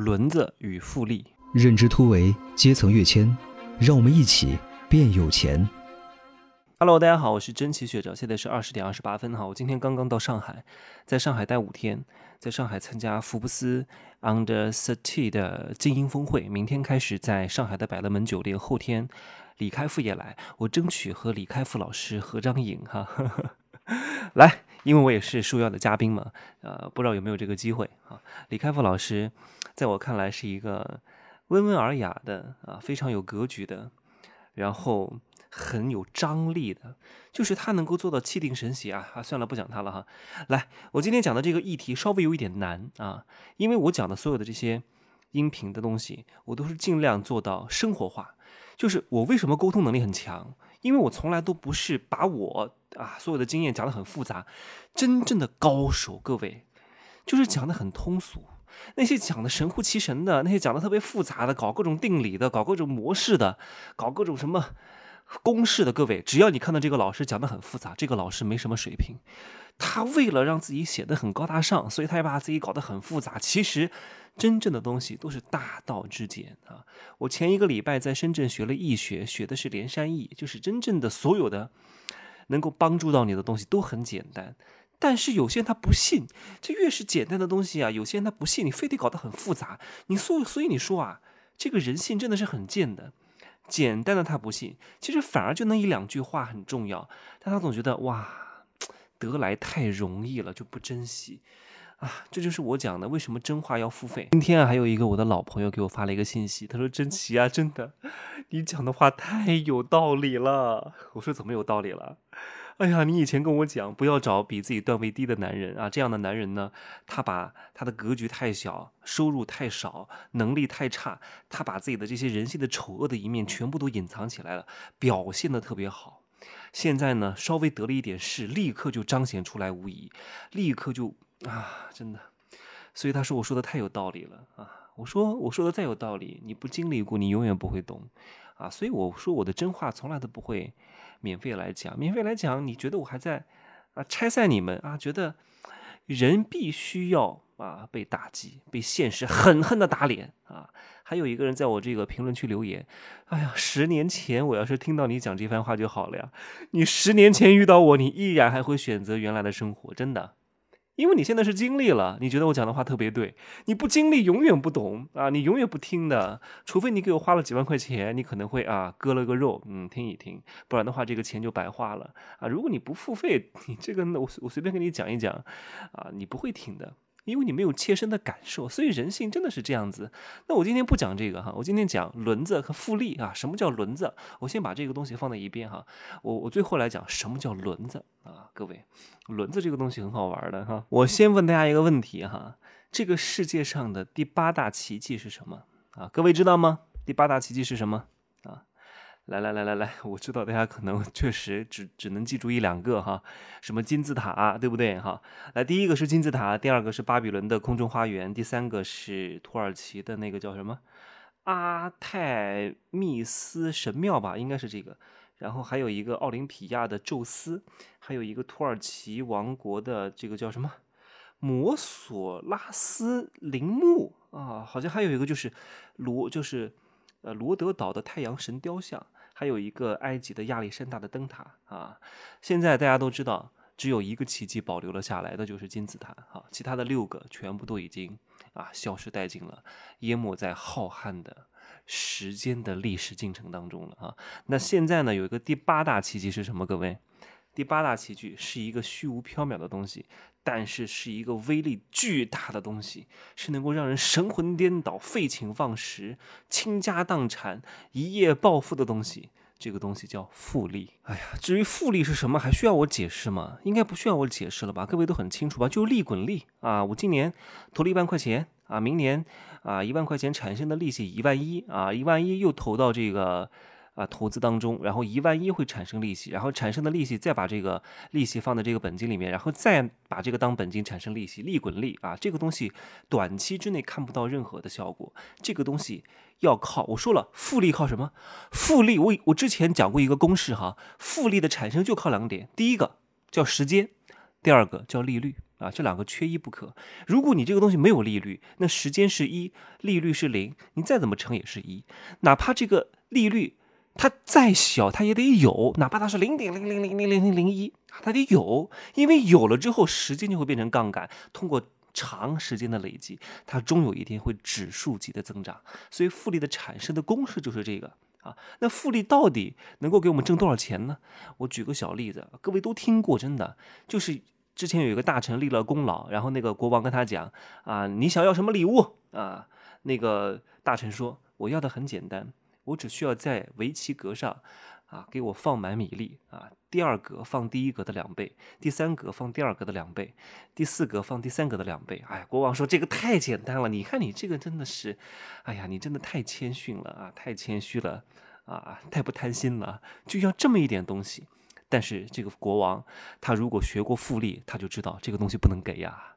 轮子与复利，认知突围，阶层跃迁，让我们一起变有钱。Hello，大家好，我是真奇学长，现在是二十点二十八分哈。我今天刚刚到上海，在上海待五天，在上海参加福布斯 Under Thirty 的精英峰会，明天开始在上海的百乐门酒店，后天李开复也来，我争取和李开复老师合张影哈。来，因为我也是受邀的嘉宾嘛，呃，不知道有没有这个机会啊？李开复老师。在我看来，是一个温文尔雅的啊，非常有格局的，然后很有张力的，就是他能够做到气定神闲啊啊！算了，不讲他了哈。来，我今天讲的这个议题稍微有一点难啊，因为我讲的所有的这些音频的东西，我都是尽量做到生活化。就是我为什么沟通能力很强？因为我从来都不是把我啊所有的经验讲得很复杂，真正的高手，各位就是讲得很通俗。那些讲的神乎其神的，那些讲的特别复杂的，搞各种定理的，搞各种模式的，搞各种什么公式的，各位，只要你看到这个老师讲的很复杂，这个老师没什么水平。他为了让自己显得很高大上，所以他也把自己搞得很复杂。其实，真正的东西都是大道至简啊！我前一个礼拜在深圳学了易学，学的是连山易，就是真正的所有的能够帮助到你的东西都很简单。但是有些人他不信，这越是简单的东西啊，有些人他不信，你非得搞得很复杂。你所所以你说啊，这个人性真的是很贱的，简单的他不信，其实反而就那一两句话很重要，但他总觉得哇，得来太容易了，就不珍惜啊。这就是我讲的，为什么真话要付费。今天啊，还有一个我的老朋友给我发了一个信息，他说：“真奇啊，真的，你讲的话太有道理了。”我说：“怎么有道理了？”哎呀，你以前跟我讲不要找比自己段位低的男人啊，这样的男人呢，他把他的格局太小，收入太少，能力太差，他把自己的这些人性的丑恶的一面全部都隐藏起来了，表现的特别好。现在呢，稍微得了一点势，立刻就彰显出来无疑，立刻就啊，真的。所以他说我说的太有道理了啊，我说我说的再有道理，你不经历过，你永远不会懂啊。所以我说我的真话从来都不会。免费来讲，免费来讲，你觉得我还在啊拆散你们啊？觉得人必须要啊被打击，被现实狠狠的打脸啊！还有一个人在我这个评论区留言，哎呀，十年前我要是听到你讲这番话就好了呀！你十年前遇到我，你依然还会选择原来的生活，真的。因为你现在是经历了，你觉得我讲的话特别对，你不经历永远不懂啊，你永远不听的，除非你给我花了几万块钱，你可能会啊割了个肉，嗯，听一听，不然的话这个钱就白花了啊。如果你不付费，你这个我我随便跟你讲一讲啊，你不会听的。因为你没有切身的感受，所以人性真的是这样子。那我今天不讲这个哈，我今天讲轮子和复利啊。什么叫轮子？我先把这个东西放在一边哈。我我最后来讲什么叫轮子啊？各位，轮子这个东西很好玩的哈。我先问大家一个问题哈：这个世界上的第八大奇迹是什么啊？各位知道吗？第八大奇迹是什么？来来来来来，我知道大家可能 确实只只能记住一两个哈，什么金字塔，对不对哈？来，第一个是金字塔，第二个是巴比伦的空中花园，第三个是土耳其的那个叫什么阿泰密斯神庙吧，应该是这个。然后还有一个奥林匹亚的宙斯，还有一个土耳其王国的这个叫什么摩索拉斯陵墓啊，好像还有一个就是罗，就是呃罗德岛的太阳神雕像。还有一个埃及的亚历山大的灯塔啊，现在大家都知道，只有一个奇迹保留了下来，那就是金字塔啊，其他的六个全部都已经啊消失殆尽了，淹没在浩瀚的时间的历史进程当中了啊。那现在呢，有一个第八大奇迹是什么？各位？第八大奇迹是一个虚无缥缈的东西，但是是一个威力巨大的东西，是能够让人神魂颠倒、废寝忘食、倾家荡产、一夜暴富的东西。这个东西叫复利。哎呀，至于复利是什么，还需要我解释吗？应该不需要我解释了吧？各位都很清楚吧？就利滚利啊！我今年投了一万块钱啊，明年啊一万块钱产生的利息一万一啊，一万一又投到这个。啊，投资当中，然后一万一会产生利息，然后产生的利息再把这个利息放在这个本金里面，然后再把这个当本金产生利息，利滚利啊！这个东西短期之内看不到任何的效果，这个东西要靠我说了，复利靠什么？复利我我之前讲过一个公式哈，复利的产生就靠两点，第一个叫时间，第二个叫利率啊，这两个缺一不可。如果你这个东西没有利率，那时间是一，利率是零，你再怎么乘也是一。哪怕这个利率它再小，它也得有，哪怕它是零点零零零零零零零一，它得有，因为有了之后，时间就会变成杠杆，通过长时间的累积，它终有一天会指数级的增长。所以复利的产生的公式就是这个啊。那复利到底能够给我们挣多少钱呢？我举个小例子，各位都听过，真的就是。之前有一个大臣立了功劳，然后那个国王跟他讲啊，你想要什么礼物啊？那个大臣说，我要的很简单，我只需要在围棋格上啊，给我放满米粒啊，第二格放第一格的两倍，第三格放第二格的两倍，第四格放第三格的两倍。哎，国王说这个太简单了，你看你这个真的是，哎呀，你真的太谦逊了啊，太谦虚了啊，太不贪心了，就要这么一点东西。但是这个国王，他如果学过复利，他就知道这个东西不能给呀。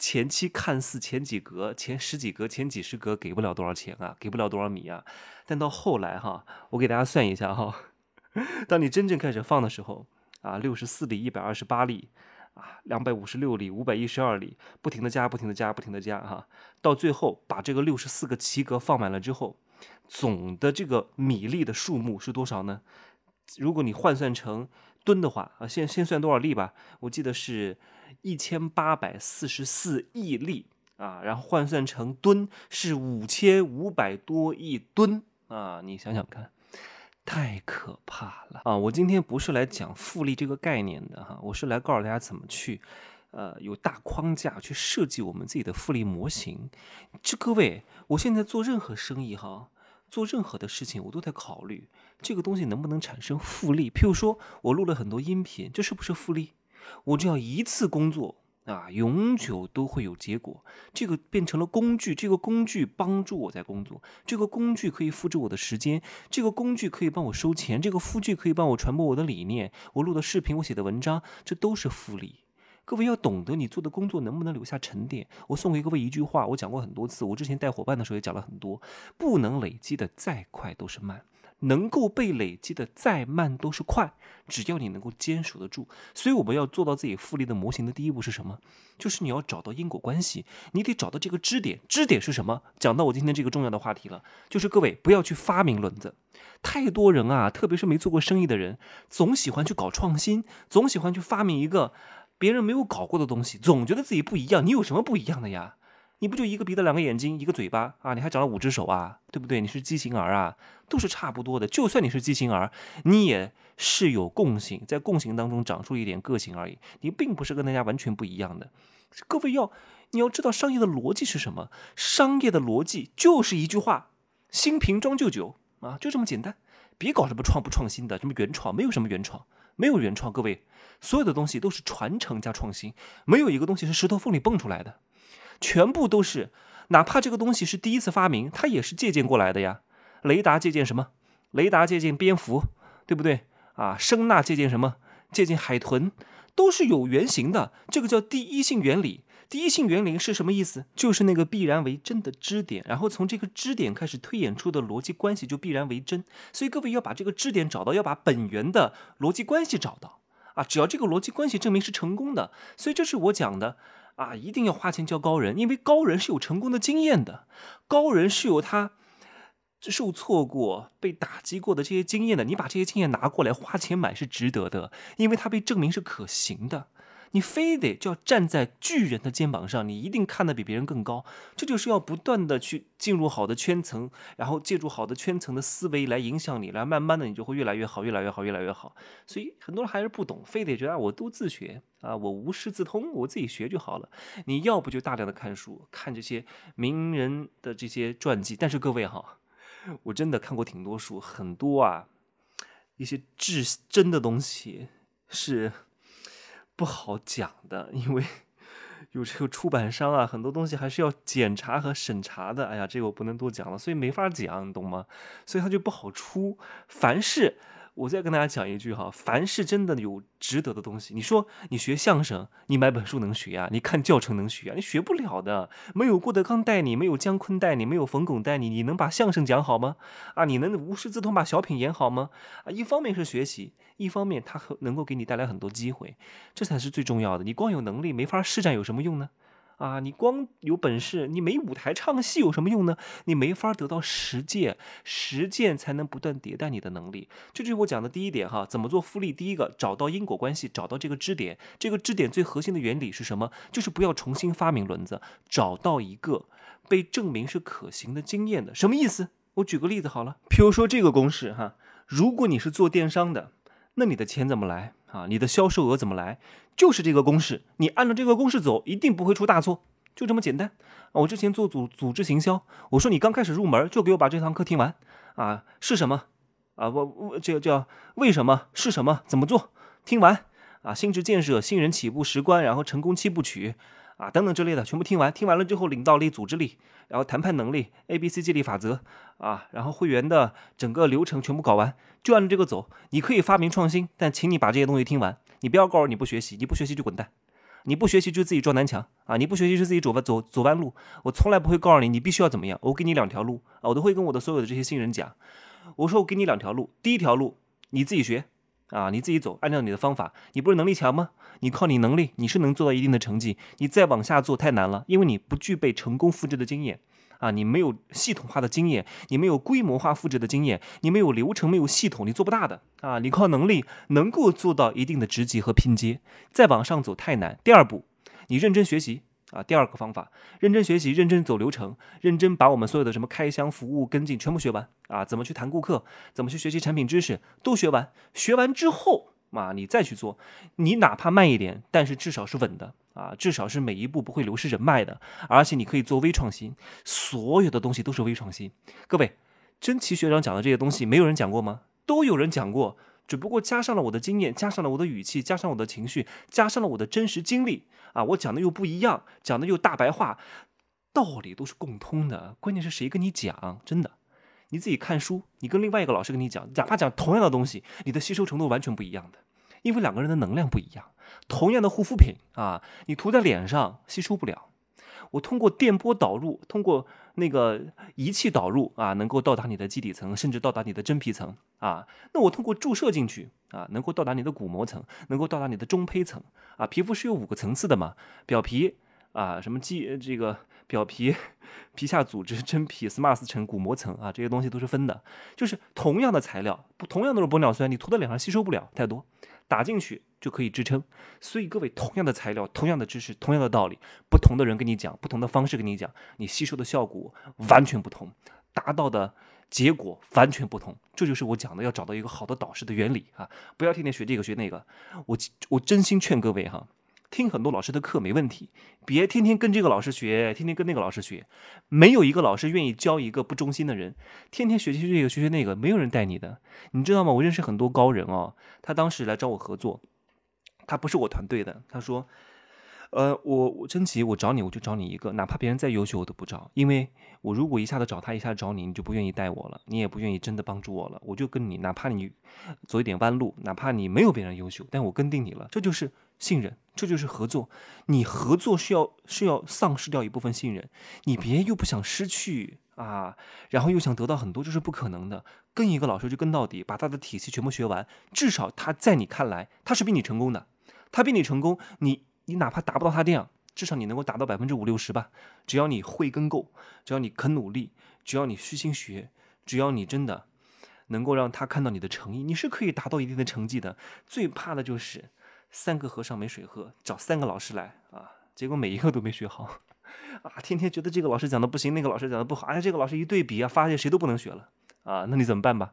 前期看似前几格、前十几格、前几十格给不了多少钱啊，给不了多少米啊。但到后来哈，我给大家算一下哈，当你真正开始放的时候啊，六十四粒、一百二十八粒啊，两百五十六粒、五百一十二粒，不停的加、不停的加、不停的加哈，到最后把这个六十四个棋格放满了之后，总的这个米粒的数目是多少呢？如果你换算成吨的话啊，先先算多少粒吧？我记得是一千八百四十四亿粒啊，然后换算成吨是五千五百多亿吨啊！你想想看，太可怕了啊！我今天不是来讲复利这个概念的哈，我是来告诉大家怎么去呃有大框架去设计我们自己的复利模型。这各位，我现在做任何生意哈。做任何的事情，我都在考虑这个东西能不能产生复利。譬如说，我录了很多音频，这是不是复利？我只要一次工作啊，永久都会有结果。这个变成了工具，这个工具帮助我在工作，这个工具可以复制我的时间，这个工具可以帮我收钱，这个工具可以帮我传播我的理念。我录的视频，我写的文章，这都是复利。各位要懂得你做的工作能不能留下沉淀。我送给各位一句话，我讲过很多次，我之前带伙伴的时候也讲了很多。不能累积的再快都是慢，能够被累积的再慢都是快。只要你能够坚守得住，所以我们要做到自己复利的模型的第一步是什么？就是你要找到因果关系，你得找到这个支点。支点是什么？讲到我今天这个重要的话题了，就是各位不要去发明轮子。太多人啊，特别是没做过生意的人，总喜欢去搞创新，总喜欢去发明一个。别人没有搞过的东西，总觉得自己不一样。你有什么不一样的呀？你不就一个鼻子、两个眼睛、一个嘴巴啊？你还长了五只手啊？对不对？你是畸形儿啊？都是差不多的。就算你是畸形儿，你也是有共性，在共性当中长出一点个性而已。你并不是跟大家完全不一样的。各位要，你要知道商业的逻辑是什么？商业的逻辑就是一句话：新瓶装旧酒啊，就这么简单。别搞什么创不创新的，什么原创，没有什么原创。没有原创，各位，所有的东西都是传承加创新，没有一个东西是石头缝里蹦出来的，全部都是，哪怕这个东西是第一次发明，它也是借鉴过来的呀。雷达借鉴什么？雷达借鉴蝙蝠，对不对？啊，声呐借鉴什么？借鉴海豚，都是有原型的，这个叫第一性原理。第一性原理是什么意思？就是那个必然为真的支点，然后从这个支点开始推演出的逻辑关系就必然为真。所以各位要把这个支点找到，要把本源的逻辑关系找到啊！只要这个逻辑关系证明是成功的，所以这是我讲的啊！一定要花钱教高人，因为高人是有成功的经验的，高人是有他受挫过、被打击过的这些经验的。你把这些经验拿过来花钱买是值得的，因为他被证明是可行的。你非得就要站在巨人的肩膀上，你一定看得比别人更高。这就是要不断的去进入好的圈层，然后借助好的圈层的思维来影响你，来慢慢的你就会越来越好，越来越好，越来越好。所以很多人还是不懂，非得觉得我都自学啊，我无师自通，我自己学就好了。你要不就大量的看书，看这些名人的这些传记。但是各位哈，我真的看过挺多书，很多啊，一些至真的东西是。不好讲的，因为有这个出版商啊，很多东西还是要检查和审查的。哎呀，这个我不能多讲了，所以没法讲，你懂吗？所以它就不好出。凡是我再跟大家讲一句哈，凡是真的有值得的东西，你说你学相声，你买本书能学啊？你看教程能学啊？你学不了的。没有郭德纲带你，没有姜昆带你，没有冯巩带你，你能把相声讲好吗？啊，你能无师自通把小品演好吗？啊，一方面是学习，一方面它能够给你带来很多机会，这才是最重要的。你光有能力没法施展，有什么用呢？啊，你光有本事，你没舞台唱戏有什么用呢？你没法得到实践，实践才能不断迭代你的能力。这就是我讲的第一点哈，怎么做复利？第一个，找到因果关系，找到这个支点。这个支点最核心的原理是什么？就是不要重新发明轮子，找到一个被证明是可行的经验的。什么意思？我举个例子好了，譬如说这个公式哈，如果你是做电商的，那你的钱怎么来？啊，你的销售额怎么来？就是这个公式，你按照这个公式走，一定不会出大错，就这么简单。我之前做组组织行销，我说你刚开始入门，就给我把这堂课听完。啊，是什么？啊，我我这叫为什么？是什么？怎么做？听完。啊，心智建设、新人起步十关，然后成功七部曲。啊，等等之类的，全部听完。听完了之后，领导力、组织力，然后谈判能力，A、B、C 激励法则，啊，然后会员的整个流程全部搞完，就按照这个走。你可以发明创新，但请你把这些东西听完。你不要告诉你不学习，你不学习就滚蛋。你不学习就自己撞南墙啊！你不学习就自己走弯走走弯路。我从来不会告诉你你必须要怎么样。我给你两条路啊，我都会跟我的所有的这些新人讲。我说我给你两条路，第一条路你自己学。啊，你自己走，按照你的方法，你不是能力强吗？你靠你能力，你是能做到一定的成绩。你再往下做太难了，因为你不具备成功复制的经验啊，你没有系统化的经验，你没有规模化复制的经验，你没有流程，没有系统，你做不大的啊。你靠能力能够做到一定的职级和拼接，再往上走太难。第二步，你认真学习。啊，第二个方法，认真学习，认真走流程，认真把我们所有的什么开箱服务跟进全部学完啊，怎么去谈顾客，怎么去学习产品知识都学完。学完之后啊，你再去做，你哪怕慢一点，但是至少是稳的啊，至少是每一步不会流失人脉的，而且你可以做微创新，所有的东西都是微创新。各位，真奇学长讲的这些东西，没有人讲过吗？都有人讲过。只不过加上了我的经验，加上了我的语气，加上我的情绪，加上了我的真实经历啊！我讲的又不一样，讲的又大白话，道理都是共通的。关键是谁跟你讲？真的，你自己看书，你跟另外一个老师跟你讲，哪怕讲同样的东西，你的吸收程度完全不一样的，因为两个人的能量不一样。同样的护肤品啊，你涂在脸上吸收不了。我通过电波导入，通过那个仪器导入啊，能够到达你的基底层，甚至到达你的真皮层啊。那我通过注射进去啊，能够到达你的骨膜层，能够到达你的中胚层啊。皮肤是有五个层次的嘛，表皮啊，什么肌这个表皮、皮下组织、真皮、SMART 层、骨膜层啊，这些东西都是分的。就是同样的材料，不同样都是玻尿酸，你涂在脸上吸收不了太多。打进去就可以支撑，所以各位，同样的材料，同样的知识，同样的道理，不同的人跟你讲，不同的方式跟你讲，你吸收的效果完全不同，达到的结果完全不同。这就是我讲的要找到一个好的导师的原理啊！不要天天学这个学那个。我我真心劝各位哈。听很多老师的课没问题，别天天跟这个老师学，天天跟那个老师学，没有一个老师愿意教一个不忠心的人。天天学习这个学学那个，没有人带你的，你知道吗？我认识很多高人哦，他当时来找我合作，他不是我团队的，他说。呃，我我真奇，我找你，我就找你一个，哪怕别人再优秀，我都不找，因为我如果一下子找他，一下子找你，你就不愿意带我了，你也不愿意真的帮助我了，我就跟你，哪怕你走一点弯路，哪怕你没有别人优秀，但我跟定你了，这就是信任，这就是合作。你合作是要是要丧失掉一部分信任，你别又不想失去啊，然后又想得到很多，这是不可能的。跟一个老师就跟到底，把他的体系全部学完，至少他在你看来他是比你成功的，他比你成功，你。你哪怕达不到他这样，至少你能够达到百分之五六十吧。只要你会跟够，只要你肯努力，只要你虚心学，只要你真的能够让他看到你的诚意，你是可以达到一定的成绩的。最怕的就是三个和尚没水喝，找三个老师来啊，结果每一个都没学好 啊，天天觉得这个老师讲的不行，那个老师讲的不好，哎，这个老师一对比啊，发现谁都不能学了啊，那你怎么办吧？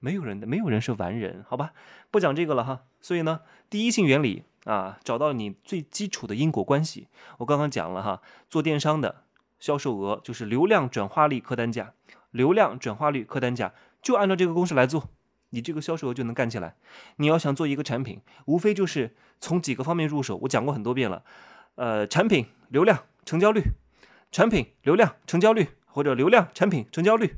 没有人的，没有人是完人，好吧？不讲这个了哈。所以呢，第一性原理。啊，找到你最基础的因果关系。我刚刚讲了哈，做电商的销售额就是流量转化率客单价，流量转化率客单价就按照这个公式来做，你这个销售额就能干起来。你要想做一个产品，无非就是从几个方面入手。我讲过很多遍了，呃，产品流量成交率，产品流量成交率或者流量产品成交率，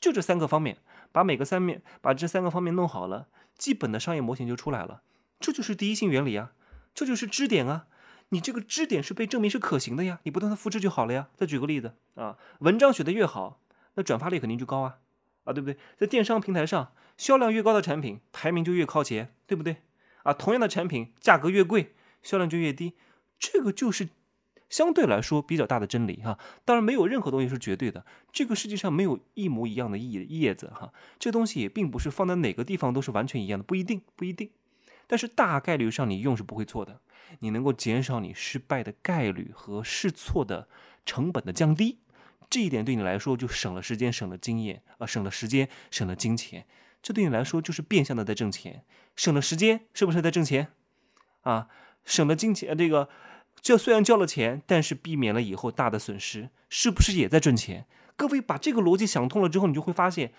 就这三个方面，把每个三面把这三个方面弄好了。基本的商业模型就出来了。这就是第一性原理啊，这就是支点啊。你这个支点是被证明是可行的呀，你不断的复制就好了呀。再举个例子啊，文章写的越好，那转发率肯定就高啊，啊，对不对？在电商平台上，销量越高的产品排名就越靠前，对不对？啊，同样的产品价格越贵，销量就越低，这个就是相对来说比较大的真理哈。当然，没有任何东西是绝对的，这个世界上没有一模一样的叶叶子哈，这东西也并不是放在哪个地方都是完全一样的，不一定，不一定。但是大概率上你用是不会错的，你能够减少你失败的概率和试错的成本的降低，这一点对你来说就省了时间，省了经验啊，省了时间，省了金钱，这对你来说就是变相的在挣钱，省了时间是不是在挣钱？啊，省了金钱，这个这虽然交了钱，但是避免了以后大的损失，是不是也在挣钱？各位把这个逻辑想通了之后，你就会发现。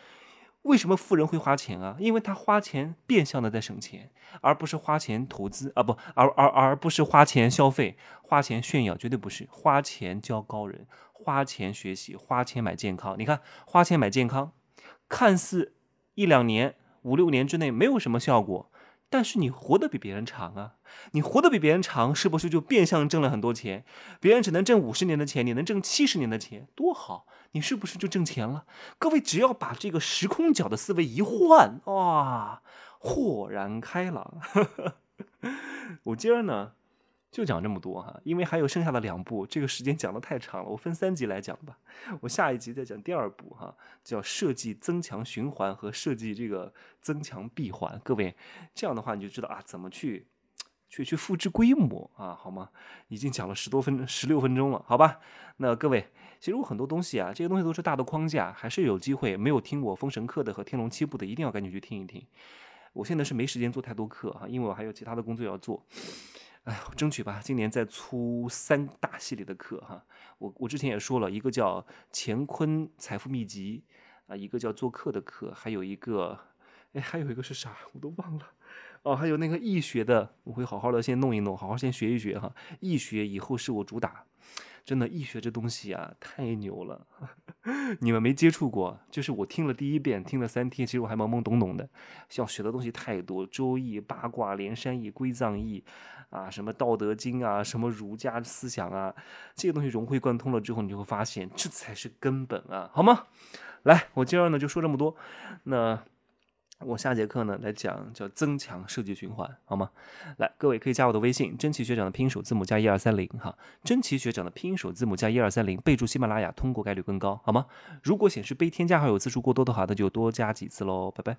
为什么富人会花钱啊？因为他花钱变相的在省钱，而不是花钱投资啊，不，而而而不是花钱消费、花钱炫耀，绝对不是花钱教高人、花钱学习、花钱买健康。你看，花钱买健康，看似一两年、五六年之内没有什么效果。但是你活得比别人长啊！你活得比别人长，是不是就变相挣了很多钱？别人只能挣五十年的钱，你能挣七十年的钱，多好！你是不是就挣钱了？各位只要把这个时空角的思维一换，哇，豁然开朗！我今儿呢？就讲这么多哈，因为还有剩下的两部，这个时间讲的太长了，我分三集来讲吧。我下一集再讲第二部哈，叫设计增强循环和设计这个增强闭环。各位，这样的话你就知道啊，怎么去去去复制规模啊，好吗？已经讲了十多分十六分钟了，好吧？那各位，其实我很多东西啊，这些东西都是大的框架，还是有机会没有听过封神课的和天龙七部的，一定要赶紧去听一听。我现在是没时间做太多课哈，因为我还有其他的工作要做。哎，争取吧，今年再出三大系列的课哈。我我之前也说了一个叫乾坤财富秘籍啊，一个叫做客的课，还有一个，哎，还有一个是啥？我都忘了。哦，还有那个易学的，我会好好的先弄一弄，好好先学一学哈。易学以后是我主打。真的易学这东西啊，太牛了！你们没接触过，就是我听了第一遍，听了三天，其实我还懵懵懂懂的。要学的东西太多，《周易》《八卦》《连山易》《归藏易》啊，什么《道德经》啊，什么儒家思想啊，这些东西融会贯通了之后，你就会发现这才是根本啊，好吗？来，我今儿呢就说这么多，那。我下节课呢来讲叫增强设计循环，好吗？来，各位可以加我的微信，真奇学长的拼音首字母加一二三零哈，真奇学长的拼音首字母加一二三零，备注喜马拉雅，通过概率更高，好吗？如果显示被添加好友次数过多的话，那就多加几次喽，拜拜。